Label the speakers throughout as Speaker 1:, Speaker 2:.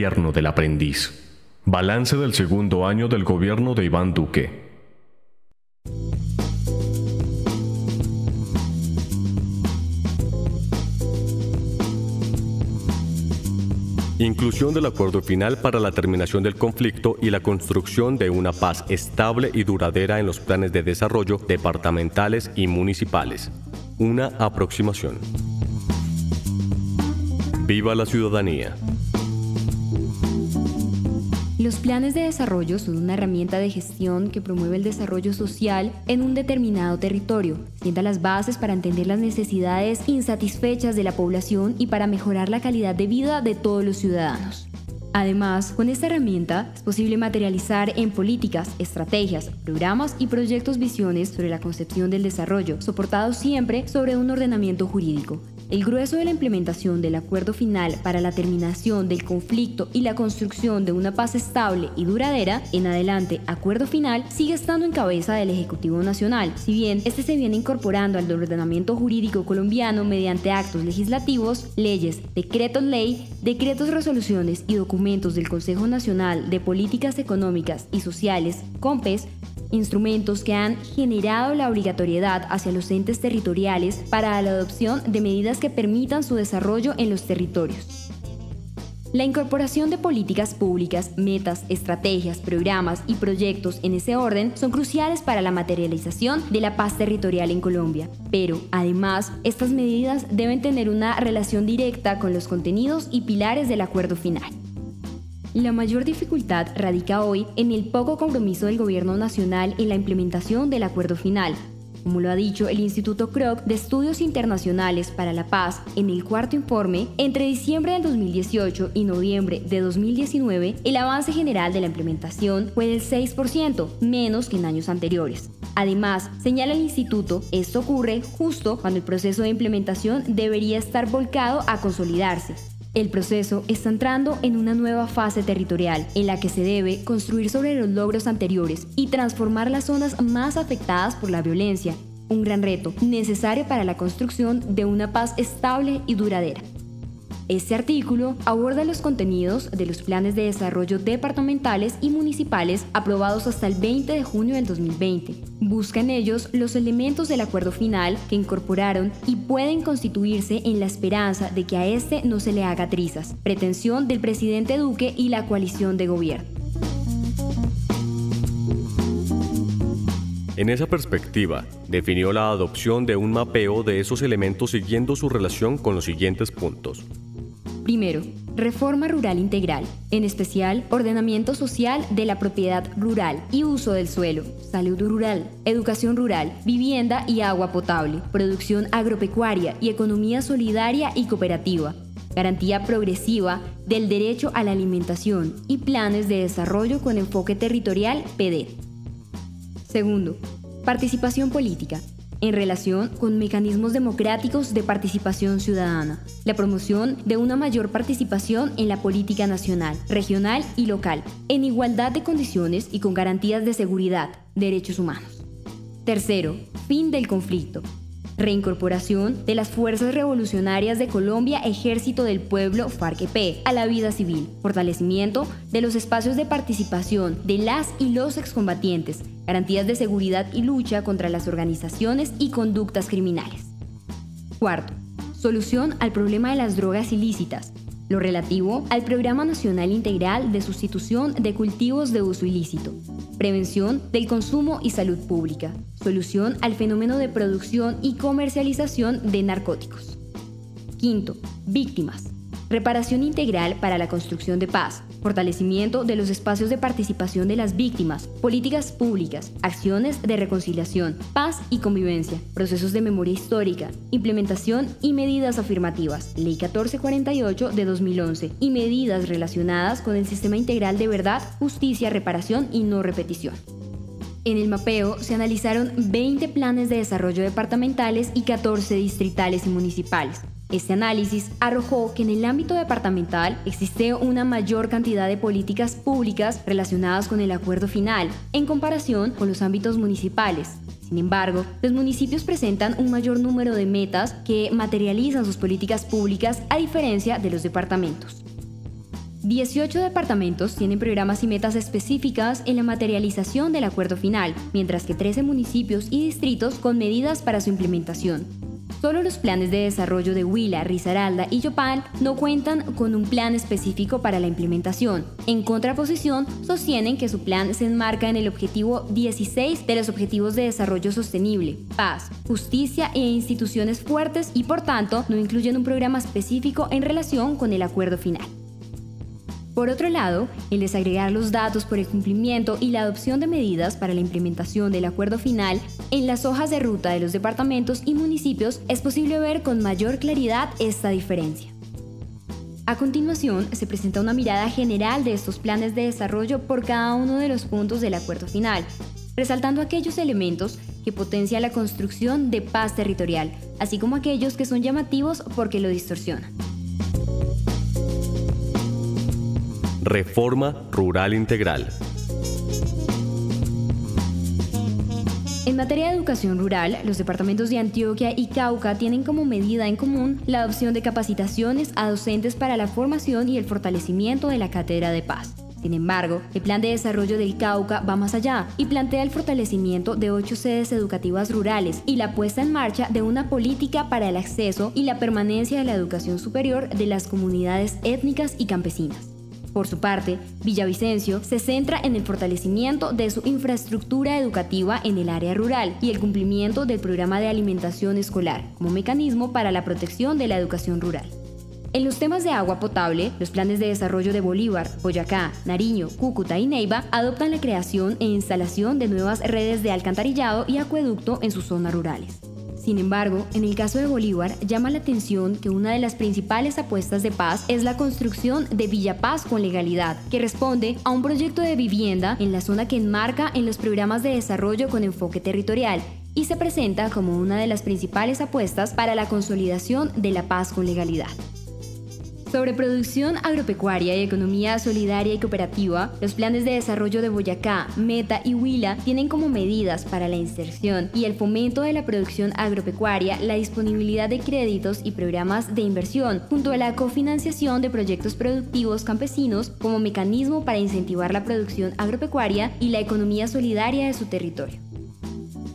Speaker 1: El desgobierno del aprendiz. Balance del segundo año del gobierno de Iván Duque. Inclusión del acuerdo final para la terminación del conflicto y la construcción de una paz estable y duradera en los planes de desarrollo departamentales y municipales. Una aproximación. Viva la ciudadanía.
Speaker 2: Los planes de desarrollo son una herramienta de gestión que promueve el desarrollo social en un determinado territorio, sienta las bases para entender las necesidades insatisfechas de la población y para mejorar la calidad de vida de todos los ciudadanos. Además, con esta herramienta es posible materializar en políticas, estrategias, programas y proyectos visiones sobre la concepción del desarrollo, soportados siempre sobre un ordenamiento jurídico, el grueso de la implementación del acuerdo final para la terminación del conflicto y la construcción de una paz estable y duradera, en adelante acuerdo final, sigue estando en cabeza del Ejecutivo Nacional, si bien este se viene incorporando al ordenamiento jurídico colombiano mediante actos legislativos, leyes, decretos ley, decretos resoluciones y documentos del Consejo Nacional de Políticas Económicas y Sociales, COMPES, instrumentos que han generado la obligatoriedad hacia los entes territoriales para la adopción de medidas que permitan su desarrollo en los territorios. La incorporación de políticas públicas, metas, estrategias, programas y proyectos en ese orden son cruciales para la materialización de la paz territorial en Colombia. Pero, además, estas medidas deben tener una relación directa con los contenidos y pilares del acuerdo final. La mayor dificultad radica hoy en el poco compromiso del gobierno nacional en la implementación del acuerdo final. Como lo ha dicho el Instituto Kroc de Estudios Internacionales para la Paz en el cuarto informe, entre diciembre del 2018 y noviembre de 2019, el avance general de la implementación fue del 6%, menos que en años anteriores. Además, señala el instituto, esto ocurre justo cuando el proceso de implementación debería estar volcado a consolidarse, el proceso está entrando en una nueva fase territorial en la que se debe construir sobre los logros anteriores y transformar las zonas más afectadas por la violencia, un gran reto necesario para la construcción de una paz estable y duradera. Este artículo aborda los contenidos de los planes de desarrollo departamentales y municipales aprobados hasta el 20 de junio del 2020. Busca en ellos los elementos del acuerdo final que incorporaron y pueden constituirse en la esperanza de que a este no se le haga trizas, pretensión del presidente Duque y la coalición de gobierno.
Speaker 1: En esa perspectiva, definió la adopción de un mapeo de esos elementos siguiendo su relación con los siguientes puntos.
Speaker 2: Primero, reforma rural integral, en especial ordenamiento social de la propiedad rural y uso del suelo, salud rural, educación rural, vivienda y agua potable, producción agropecuaria y economía solidaria y cooperativa, garantía progresiva del derecho a la alimentación y planes de desarrollo con enfoque territorial PD. Segundo, participación política, en relación con mecanismos democráticos de participación ciudadana, la promoción de una mayor participación en la política nacional, regional y local, en igualdad de condiciones y con garantías de seguridad, derechos humanos. Tercero, fin del conflicto, reincorporación de las Fuerzas Revolucionarias de Colombia Ejército del Pueblo FARC-EP a la vida civil, fortalecimiento de los espacios de participación de las y los excombatientes, garantías de seguridad y lucha contra las organizaciones y conductas criminales. Cuarto, solución al problema de las drogas ilícitas, lo relativo al Programa Nacional Integral de Sustitución de Cultivos de Uso Ilícito, prevención del consumo y salud pública, solución al fenómeno de producción y comercialización de narcóticos. Quinto, víctimas, reparación integral para la construcción de paz, fortalecimiento de los espacios de participación de las víctimas, políticas públicas, acciones de reconciliación, paz y convivencia, procesos de memoria histórica, implementación y medidas afirmativas, Ley 1448 de 2011, y medidas relacionadas con el sistema integral de verdad, justicia, reparación y no repetición. En el mapeo se analizaron 20 planes de desarrollo departamentales y 14 distritales y municipales, este análisis arrojó que en el ámbito departamental existe una mayor cantidad de políticas públicas relacionadas con el acuerdo final en comparación con los ámbitos municipales. Sin embargo, los municipios presentan un mayor número de metas que materializan sus políticas públicas a diferencia de los departamentos. 18 departamentos tienen programas y metas específicas en la materialización del acuerdo final, mientras que 13 municipios y distritos con medidas para su implementación. Solo los planes de desarrollo de Huila, Risaralda y Yopal no cuentan con un plan específico para la implementación. En contraposición, sostienen que su plan se enmarca en el objetivo 16 de los Objetivos de Desarrollo Sostenible, paz, justicia e instituciones fuertes y por tanto no incluyen un programa específico en relación con el acuerdo final. Por otro lado, el desagregar los datos por el cumplimiento y la adopción de medidas para la implementación del acuerdo final en las hojas de ruta de los departamentos y municipios es posible ver con mayor claridad esta diferencia. A continuación, se presenta una mirada general de estos planes de desarrollo por cada uno de los puntos del acuerdo final, resaltando aquellos elementos que potencian la construcción de paz territorial, así como aquellos que son llamativos porque lo distorsionan.
Speaker 1: Reforma Rural Integral.
Speaker 2: En materia de educación rural, los departamentos de Antioquia y Cauca tienen como medida en común la adopción de capacitaciones a docentes para la formación y el fortalecimiento de la cátedra de paz. Sin embargo, el plan de desarrollo del Cauca va más allá y plantea el fortalecimiento de ocho sedes educativas rurales y la puesta en marcha de una política para el acceso y la permanencia de la educación superior de las comunidades étnicas y campesinas. Por su parte, Villavicencio se centra en el fortalecimiento de su infraestructura educativa en el área rural y el cumplimiento del programa de alimentación escolar como mecanismo para la protección de la educación rural. En los temas de agua potable, los planes de desarrollo de Bolívar, Boyacá, Nariño, Cúcuta y Neiva adoptan la creación e instalación de nuevas redes de alcantarillado y acueducto en sus zonas rurales. Sin embargo, en el caso de Bolívar, llama la atención que una de las principales apuestas de paz es la construcción de Villa Paz con legalidad, que responde a un proyecto de vivienda en la zona que enmarca en los programas de desarrollo con enfoque territorial y se presenta como una de las principales apuestas para la consolidación de la paz con legalidad. Sobre producción agropecuaria y economía solidaria y cooperativa, los planes de desarrollo de Boyacá, Meta y Huila tienen como medidas para la inserción y el fomento de la producción agropecuaria la disponibilidad de créditos y programas de inversión, junto a la cofinanciación de proyectos productivos campesinos como mecanismo para incentivar la producción agropecuaria y la economía solidaria de su territorio.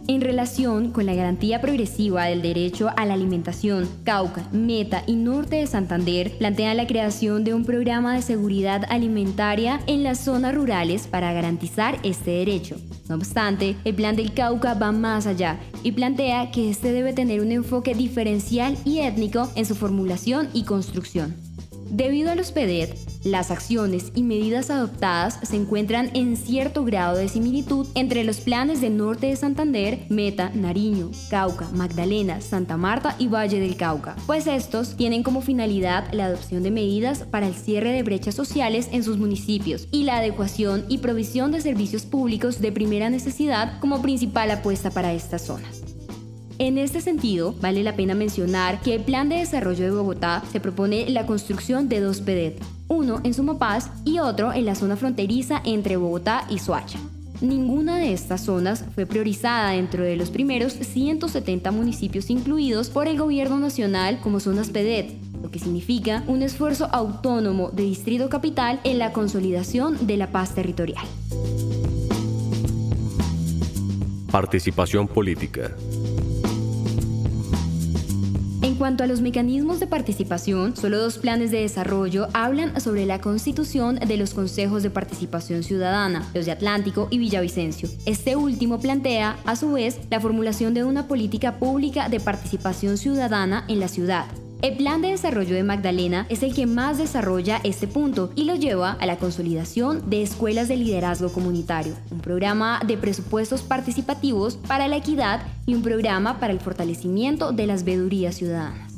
Speaker 2: En relación con la garantía progresiva del derecho a la alimentación, Cauca, Meta y Norte de Santander plantean la creación de un programa de seguridad alimentaria en las zonas rurales para garantizar este derecho. No obstante, el plan del Cauca va más allá y plantea que este debe tener un enfoque diferencial y étnico en su formulación y construcción. Debido a los PEDET, las acciones y medidas adoptadas se encuentran en cierto grado de similitud entre los planes de Norte de Santander, Meta, Nariño, Cauca, Magdalena, Santa Marta y Valle del Cauca, pues estos tienen como finalidad la adopción de medidas para el cierre de brechas sociales en sus municipios y la adecuación y provisión de servicios públicos de primera necesidad como principal apuesta para estas zonas. En este sentido, vale la pena mencionar que el Plan de Desarrollo de Bogotá se propone la construcción de dos PEDET, uno en Sumapaz y otro en la zona fronteriza entre Bogotá y Soacha. Ninguna de estas zonas fue priorizada dentro de los primeros 170 municipios incluidos por el gobierno nacional como zonas PEDET, lo que significa un esfuerzo autónomo de Distrito Capital en la consolidación de la paz territorial.
Speaker 1: Participación política.
Speaker 2: En cuanto a los mecanismos de participación, solo dos planes de desarrollo hablan sobre la constitución de los consejos de participación ciudadana, los de Atlántico y Villavicencio. Este último plantea, a su vez, la formulación de una política pública de participación ciudadana en la ciudad, el plan de desarrollo de Magdalena es el que más desarrolla este punto y lo lleva a la consolidación de escuelas de liderazgo comunitario, un programa de presupuestos participativos para la equidad y un programa para el fortalecimiento de las vedurías ciudadanas.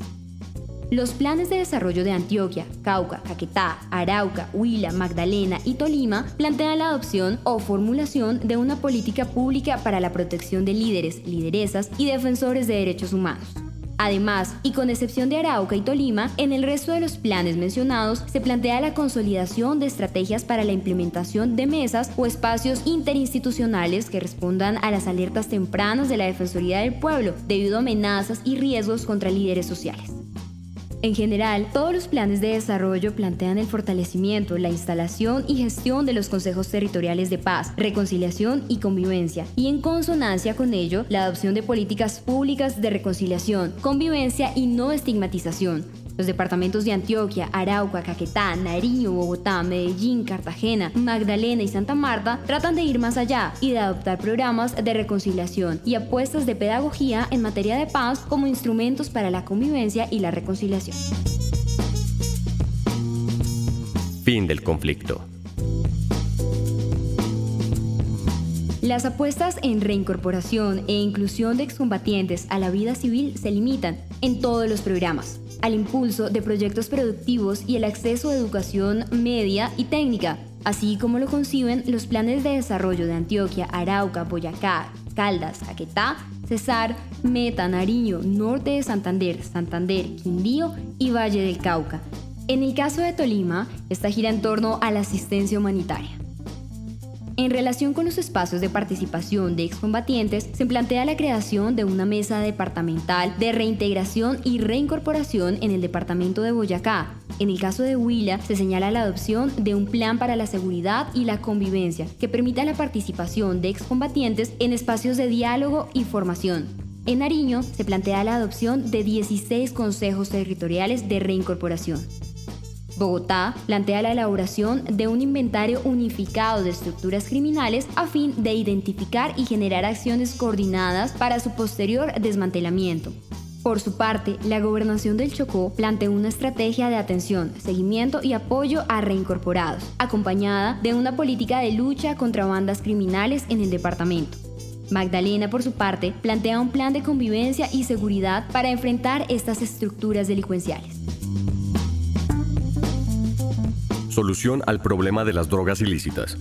Speaker 2: Los planes de desarrollo de Antioquia, Cauca, Caquetá, Arauca, Huila, Magdalena y Tolima plantean la adopción o formulación de una política pública para la protección de líderes, lideresas y defensores de derechos humanos. Además, y con excepción de Arauca y Tolima, en el resto de los planes mencionados se plantea la consolidación de estrategias para la implementación de mesas o espacios interinstitucionales que respondan a las alertas tempranas de la Defensoría del Pueblo debido a amenazas y riesgos contra líderes sociales. En general, todos los planes de desarrollo plantean el fortalecimiento, la instalación y gestión de los consejos territoriales de paz, reconciliación y convivencia, y en consonancia con ello, la adopción de políticas públicas de reconciliación, convivencia y no estigmatización, los departamentos de Antioquia, Arauca, Caquetá, Nariño, Bogotá, Medellín, Cartagena, Magdalena y Santa Marta tratan de ir más allá y de adoptar programas de reconciliación y apuestas de pedagogía en materia de paz como instrumentos para la convivencia y la reconciliación.
Speaker 1: Fin del conflicto.
Speaker 2: Las apuestas en reincorporación e inclusión de excombatientes a la vida civil se limitan en todos los programas al impulso de proyectos productivos y el acceso a educación media y técnica, así como lo conciben los planes de desarrollo de Antioquia, Arauca, Boyacá, Caldas, Caquetá, Cesar, Meta, Nariño, Norte de Santander, Santander, Quindío y Valle del Cauca. En el caso de Tolima, esta gira en torno a la asistencia humanitaria. En relación con los espacios de participación de excombatientes, se plantea la creación de una mesa departamental de reintegración y reincorporación en el departamento de Boyacá. En el caso de Huila, se señala la adopción de un plan para la seguridad y la convivencia que permita la participación de excombatientes en espacios de diálogo y formación. En Nariño se plantea la adopción de 16 consejos territoriales de reincorporación. Bogotá plantea la elaboración de un inventario unificado de estructuras criminales a fin de identificar y generar acciones coordinadas para su posterior desmantelamiento. Por su parte, la gobernación del Chocó plantea una estrategia de atención, seguimiento y apoyo a reincorporados, acompañada de una política de lucha contra bandas criminales en el departamento. Magdalena, por su parte, plantea un plan de convivencia y seguridad para enfrentar estas estructuras delincuenciales.
Speaker 1: Solución al problema de las drogas ilícitas.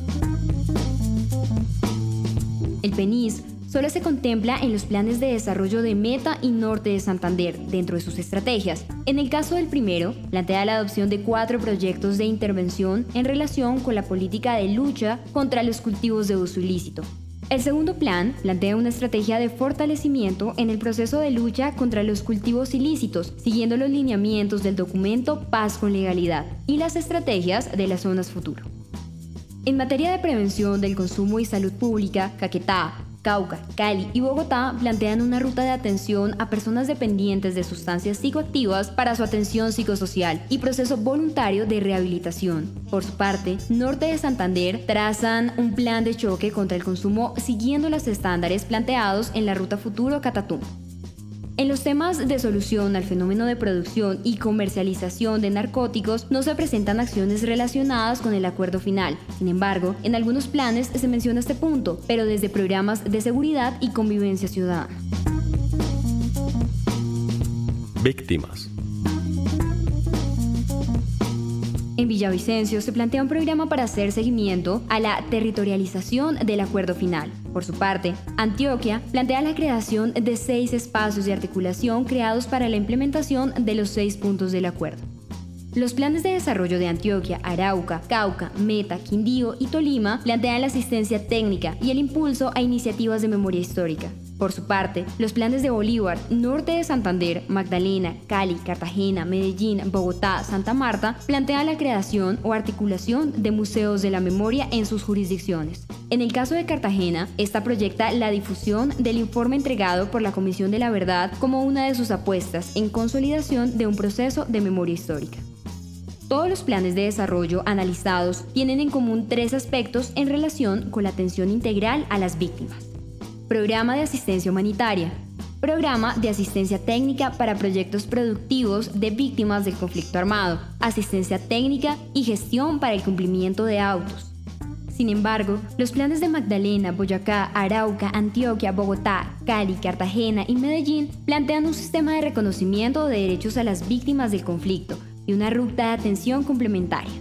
Speaker 2: El PENIS solo se contempla en los planes de desarrollo de Meta y Norte de Santander dentro de sus estrategias. En el caso del primero, plantea la adopción de cuatro proyectos de intervención en relación con la política de lucha contra los cultivos de uso ilícito, el segundo plan plantea una estrategia de fortalecimiento en el proceso de lucha contra los cultivos ilícitos, siguiendo los lineamientos del documento Paz con Legalidad y las estrategias de las zonas futuro. En materia de prevención del consumo y salud pública, Caquetá, Cauca, Cali y Bogotá plantean una ruta de atención a personas dependientes de sustancias psicoactivas para su atención psicosocial y proceso voluntario de rehabilitación. Por su parte, Norte de Santander trazan un plan de choque contra el consumo siguiendo los estándares planteados en la Ruta Futuro Catatumbo. En los temas de solución al fenómeno de producción y comercialización de narcóticos no se presentan acciones relacionadas con el acuerdo final. Sin embargo, en algunos planes se menciona este punto, pero desde programas de seguridad y convivencia ciudadana.
Speaker 1: Víctimas.
Speaker 2: En Villavicencio se plantea un programa para hacer seguimiento a la territorialización del acuerdo final. Por su parte, Antioquia plantea la creación de seis espacios de articulación creados para la implementación de los seis puntos del acuerdo. Los planes de desarrollo de Antioquia, Arauca, Cauca, Meta, Quindío y Tolima plantean la asistencia técnica y el impulso a iniciativas de memoria histórica. Por su parte, los planes de Bolívar, Norte de Santander, Magdalena, Cali, Cartagena, Medellín, Bogotá, Santa Marta plantean la creación o articulación de museos de la memoria en sus jurisdicciones. En el caso de Cartagena, esta proyecta la difusión del informe entregado por la Comisión de la Verdad como una de sus apuestas en consolidación de un proceso de memoria histórica. Todos los planes de desarrollo analizados tienen en común tres aspectos en relación con la atención integral a las víctimas. Programa de asistencia humanitaria. Programa de asistencia técnica para proyectos productivos de víctimas del conflicto armado. Asistencia técnica y gestión para el cumplimiento de autos. Sin embargo, los planes de Magdalena, Boyacá, Arauca, Antioquia, Bogotá, Cali, Cartagena y Medellín plantean un sistema de reconocimiento de derechos a las víctimas del conflicto y una ruta de atención complementaria.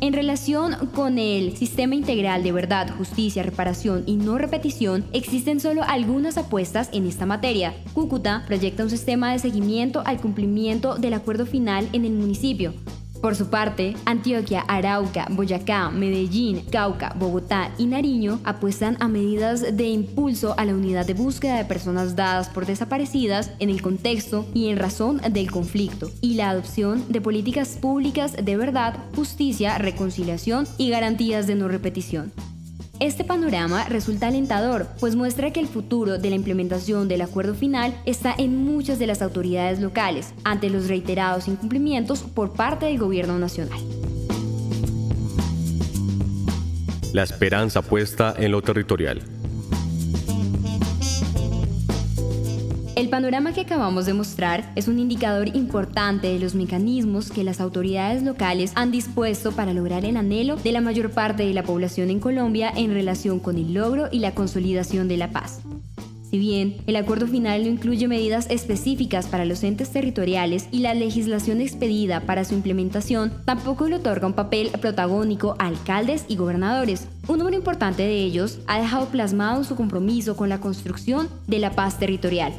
Speaker 2: En relación con el sistema integral de verdad, justicia, reparación y no repetición, existen solo algunas apuestas en esta materia. Cúcuta proyecta un sistema de seguimiento al cumplimiento del acuerdo final en el municipio. Por su parte, Antioquia, Arauca, Boyacá, Medellín, Cauca, Bogotá y Nariño apuestan a medidas de impulso a la unidad de búsqueda de personas dadas por desaparecidas en el contexto y en razón del conflicto y la adopción de políticas públicas de verdad, justicia, reconciliación y garantías de no repetición. Este panorama resulta alentador, pues muestra que el futuro de la implementación del acuerdo final está en muchas de las autoridades locales, ante los reiterados incumplimientos por parte del gobierno nacional.
Speaker 1: La esperanza puesta en lo territorial.
Speaker 2: El panorama que acabamos de mostrar es un indicador importante de los mecanismos que las autoridades locales han dispuesto para lograr el anhelo de la mayor parte de la población en Colombia en relación con el logro y la consolidación de la paz. Si bien el acuerdo final no incluye medidas específicas para los entes territoriales y la legislación expedida para su implementación, tampoco le otorga un papel protagónico a alcaldes y gobernadores. Un número importante de ellos ha dejado plasmado su compromiso con la construcción de la paz territorial,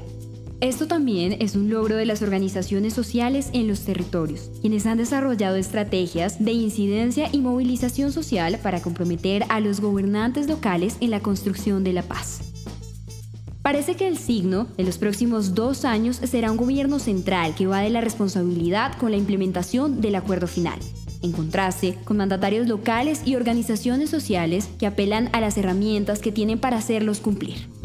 Speaker 2: esto también es un logro de las organizaciones sociales en los territorios, quienes han desarrollado estrategias de incidencia y movilización social para comprometer a los gobernantes locales en la construcción de la paz. Parece que el signo de los próximos dos años será un gobierno central que va de la responsabilidad con la implementación del acuerdo final, en contraste con mandatarios locales y organizaciones sociales que apelan a las herramientas que tienen para hacerlos cumplir.